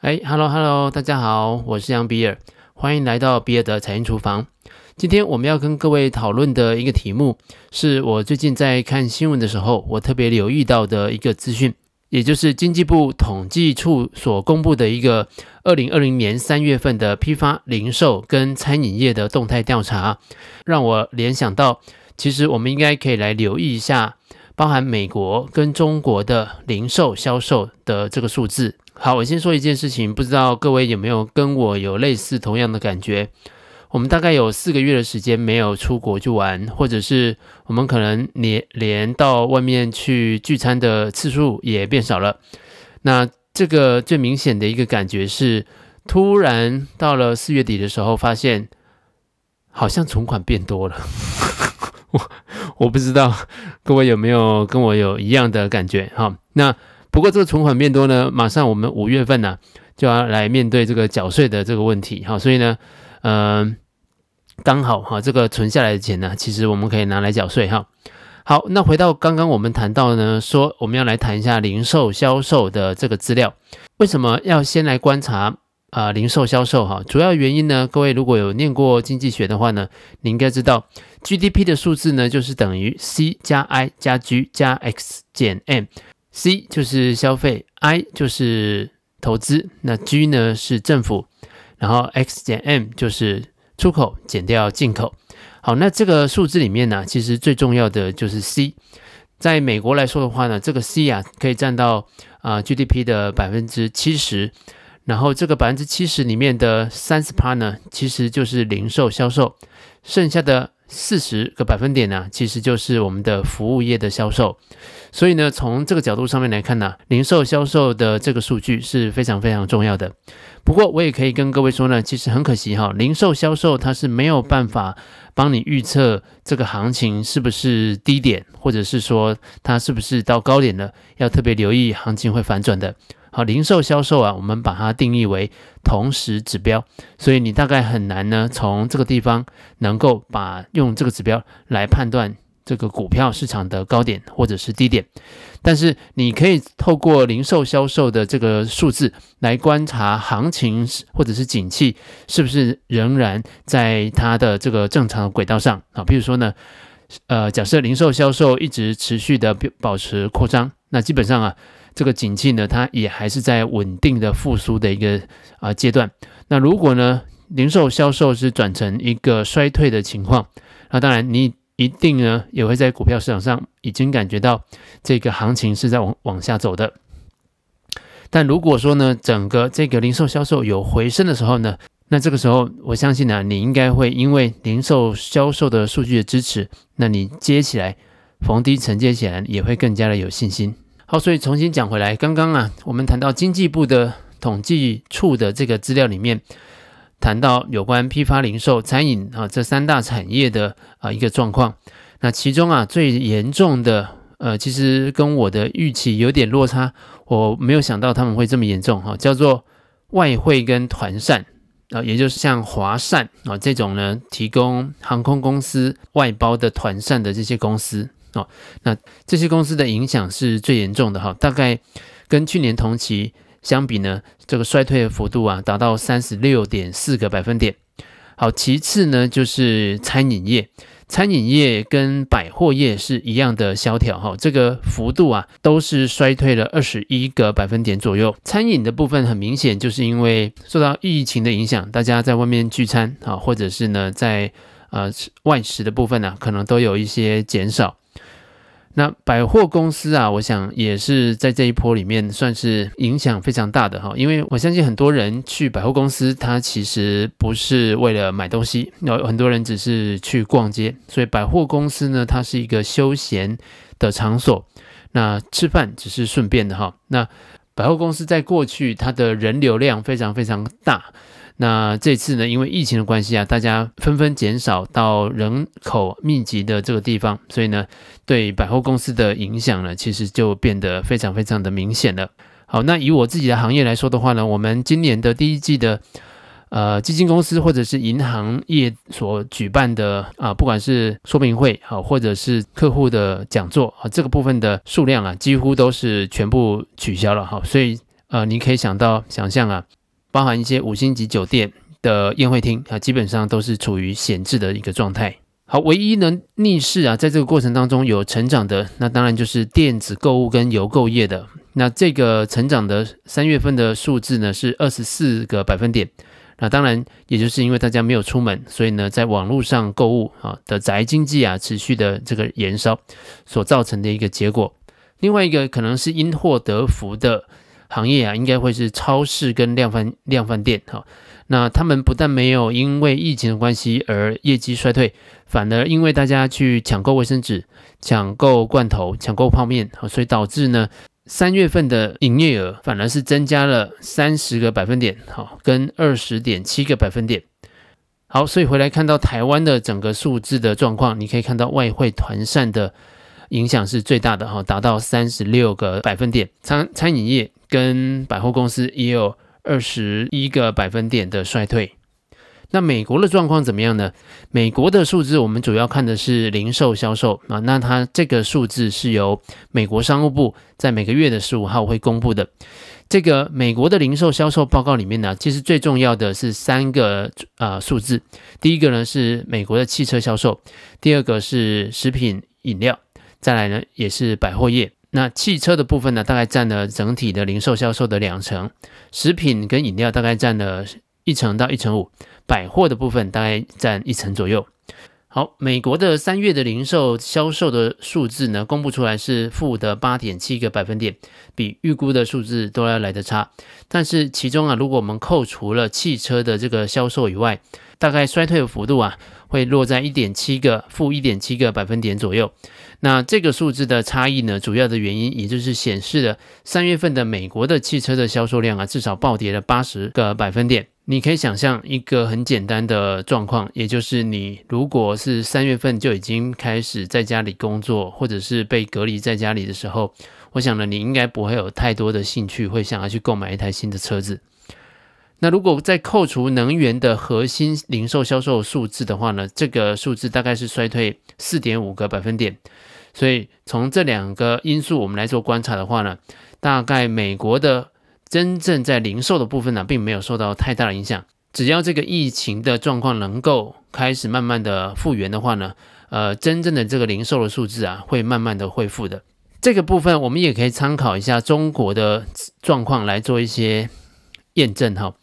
哎，Hello Hello，大家好，我是杨比尔，欢迎来到比尔的财经厨房。今天我们要跟各位讨论的一个题目，是我最近在看新闻的时候，我特别留意到的一个资讯，也就是经济部统计处所公布的一个二零二零年三月份的批发零售跟餐饮业的动态调查，让我联想到，其实我们应该可以来留意一下。包含美国跟中国的零售销售的这个数字。好，我先说一件事情，不知道各位有没有跟我有类似同样的感觉？我们大概有四个月的时间没有出国去玩，或者是我们可能连连到外面去聚餐的次数也变少了。那这个最明显的一个感觉是，突然到了四月底的时候，发现好像存款变多了。我我不知道各位有没有跟我有一样的感觉哈？那不过这个存款变多呢，马上我们五月份呢、就要来面对这个缴税的这个问题哈，所以呢，嗯、刚好哈，这个存下来的钱呢，其实我们可以拿来缴税哈。好，那回到刚刚我们谈到呢，说我们要来谈一下零售销售的这个资料，为什么要先来观察？啊、零售销售哈，主要原因呢，各位如果有念过经济学的话呢，你应该知道 GDP 的数字呢，就是等于 C 加 I 加 G 加 X 减 M C 就是消费，I 就是投资，那 G 呢是政府，然后 X 减 M 就是出口减掉进口。好，那这个数字里面呢，其实最重要的就是 C，在美国来说的话呢，这个 C 啊可以占到啊、GDP 的百分之七十。然后这个百分之七十里面的三十趴呢，其实就是零售销售，剩下的四十个百分点呢，其实就是我们的服务业的销售。所以呢，从这个角度上面来看呢，零售销售的这个数据是非常非常重要的。不过我也可以跟各位说呢，其实很可惜哈，零售销售它是没有办法帮你预测这个行情是不是低点，或者是说它是不是到高点了，要特别留意行情会反转的。好，零售销售啊，我们把它定义为同时指标，所以你大概很难呢，从这个地方能够把用这个指标来判断这个股票市场的高点或者是低点。但是你可以透过零售销售的这个数字来观察行情或者是景气是不是仍然在它的这个正常的轨道上啊。比如说呢，呃，假设零售销售一直持续的保持扩张，那基本上啊。这个景气呢，它也还是在稳定的复苏的一个啊阶段。那如果呢，零售销售是转成一个衰退的情况，那当然你一定呢也会在股票市场上已经感觉到这个行情是在往往下走的。但如果说呢，整个这个零售销售有回升的时候呢，那这个时候我相信呢，你应该会因为零售销售的数据的支持，那你接起来逢低承接起来也会更加的有信心。好，所以重新讲回来，刚刚啊，我们谈到经济部的统计处的这个资料里面，谈到有关批发、零售、餐饮啊这三大产业的啊一个状况。那其中啊最严重的，呃，其实跟我的预期有点落差，我没有想到他们会这么严重哈，叫做外汇跟团扇啊，也就是像华扇啊这种呢，提供航空公司外包的团扇的这些公司。哦，那这些公司的影响是最严重的哈，大概跟去年同期相比呢，这个衰退的幅度啊达到三十六点四个百分点。好，其次呢就是餐饮业，餐饮业跟百货业是一样的萧条哈，这个幅度啊都是衰退了二十一个百分点左右。餐饮的部分很明显就是因为受到疫情的影响，大家在外面聚餐啊，或者是呢在呃外食的部分呢，可能都有一些减少。那百货公司啊，我想也是在这一波里面算是影响非常大的哈，因为我相信很多人去百货公司，他其实不是为了买东西，有很多人只是去逛街，所以百货公司呢，它是一个休闲的场所，那吃饭只是顺便的哈。那百货公司在过去它的人流量非常非常大。那这次呢，因为疫情的关系啊，大家纷纷减少到人口密集的这个地方，所以呢，对百货公司的影响呢，其实就变得非常非常的明显了。好，那以我自己的行业来说的话呢，我们今年的第一季的呃基金公司或者是银行业所举办的啊，不管是说明会啊，或者是客户的讲座啊，这个部分的数量啊，几乎都是全部取消了哈，所以。呃，你可以想到想象啊，包含一些五星级酒店的宴会厅啊，基本上都是处于闲置的一个状态。好，唯一能逆势啊，在这个过程当中有成长的，那当然就是电子购物跟邮购业的。那这个成长的三月份的数字呢，是二十四个百分点。那当然，也就是因为大家没有出门，所以呢，在网络上购物啊的宅经济啊持续的这个延烧所造成的一个结果。另外一个可能是因祸得福的行业啊，应该会是超市跟量贩量贩店哈。那他们不但没有因为疫情的关系而业绩衰退，反而因为大家去抢购卫生纸、抢购罐头、抢购泡面，所以导致呢。三月份的营业额反而是增加了三十个百分点，好，跟二十点七个百分点。好，所以回来看到台湾的整个数字的状况，你可以看到外汇团扇的影响是最大的，哈，达到三十六个百分点。餐餐饮业跟百货公司也有二十一个百分点的衰退。那美国的状况怎么样呢？美国的数字我们主要看的是零售销售啊，那它这个数字是由美国商务部在每个月的十五号会公布的。这个美国的零售销售报告里面呢，其实最重要的是三个啊数字。第一个呢是美国的汽车销售，第二个是食品饮料，再来呢也是百货业。那汽车的部分呢，大概占了整体的零售销售的两成，食品跟饮料大概占了一成到一成五。百货的部分大概占一成左右。好，美国的三月的零售销售的数字呢，公布出来是负的八点七个百分点，比预估的数字都要来得差。但是其中啊，如果我们扣除了汽车的这个销售以外，大概衰退的幅度啊，会落在一点七个负一点七个百分点左右。那这个数字的差异呢，主要的原因也就是显示了三月份的美国的汽车的销售量啊，至少暴跌了八十个百分点。你可以想象一个很简单的状况，也就是你如果是三月份就已经开始在家里工作，或者是被隔离在家里的时候，我想呢，你应该不会有太多的兴趣会想要去购买一台新的车子。那如果再扣除能源的核心零售销售数字的话呢，这个数字大概是衰退四点五个百分点。所以从这两个因素我们来做观察的话呢，大概美国的。真正在零售的部分呢，并没有受到太大的影响。只要这个疫情的状况能够开始慢慢的复原的话呢，呃，真正的这个零售的数字啊，会慢慢的恢复的。这个部分我们也可以参考一下中国的状况来做一些验证哈。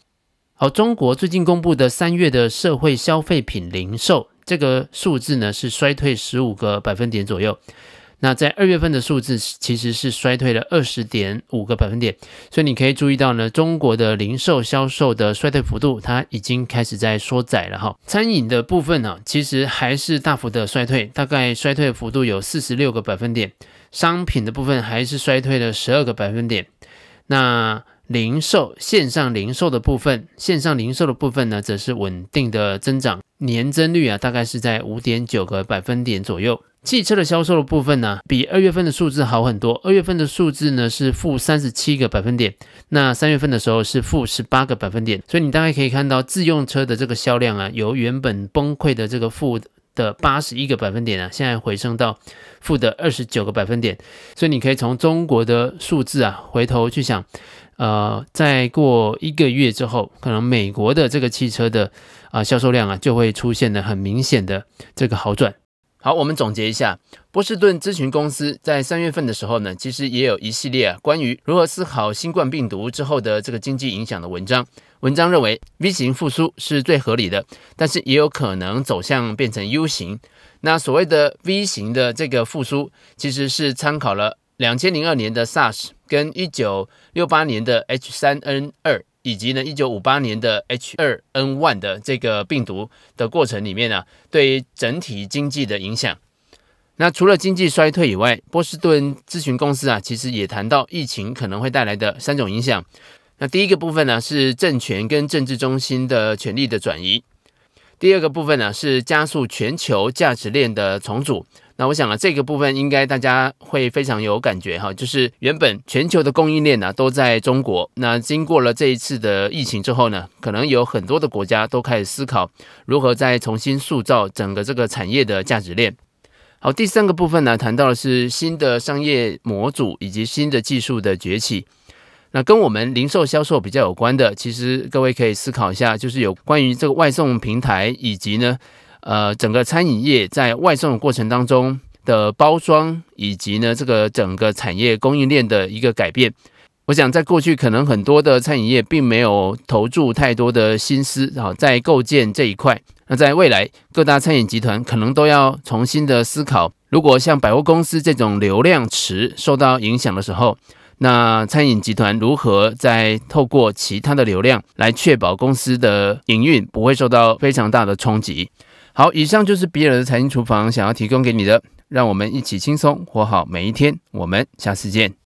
好，中国最近公布的三月的社会消费品零售这个数字呢，是衰退十五个百分点左右。那在二月份的数字其实是衰退了二十点五个百分点，所以你可以注意到呢，中国的零售销售的衰退幅度，它已经开始在缩窄了哈。餐饮的部分呢，其实还是大幅的衰退，大概衰退幅度有四十六个百分点。商品的部分还是衰退了十二个百分点。那零售线上零售的部分，线上零售的部分呢，则是稳定的增长，年增率啊，大概是在五点九个百分点左右。汽车的销售的部分呢，比二月份的数字好很多。二月份的数字呢是负三十七个百分点，那三月份的时候是负十八个百分点。所以你大概可以看到自用车的这个销量啊，由原本崩溃的这个负的八十一个百分点啊，现在回升到负的二十九个百分点。所以你可以从中国的数字啊，回头去想，呃，再过一个月之后，可能美国的这个汽车的啊销售量啊，就会出现了很明显的这个好转。好，我们总结一下，波士顿咨询公司在三月份的时候呢，其实也有一系列啊关于如何思考新冠病毒之后的这个经济影响的文章。文章认为 V 型复苏是最合理的，但是也有可能走向变成 U 型。那所谓的 V 型的这个复苏，其实是参考了两千零二年的 SARS 跟一九六八年的 H 三 N 二。以及呢，一九五八年的 H2N1 的这个病毒的过程里面呢，对整体经济的影响。那除了经济衰退以外，波士顿咨询公司啊，其实也谈到疫情可能会带来的三种影响。那第一个部分呢，是政权跟政治中心的权力的转移；第二个部分呢，是加速全球价值链的重组。那我想啊，这个部分应该大家会非常有感觉哈，就是原本全球的供应链呢都在中国，那经过了这一次的疫情之后呢，可能有很多的国家都开始思考如何再重新塑造整个这个产业的价值链。好，第三个部分呢，谈到的是新的商业模组以及新的技术的崛起。那跟我们零售销售比较有关的，其实各位可以思考一下，就是有关于这个外送平台以及呢，呃，整个餐饮业在外送的过程当中的包装，以及呢这个整个产业供应链的一个改变。我想在过去可能很多的餐饮业并没有投注太多的心思啊，在构建这一块。那在未来，各大餐饮集团可能都要重新的思考，如果像百货公司这种流量池受到影响的时候。那餐饮集团如何再透过其他的流量来确保公司的营运不会受到非常大的冲击？好，以上就是比尔的财经厨房想要提供给你的，让我们一起轻松活好每一天。我们下次见。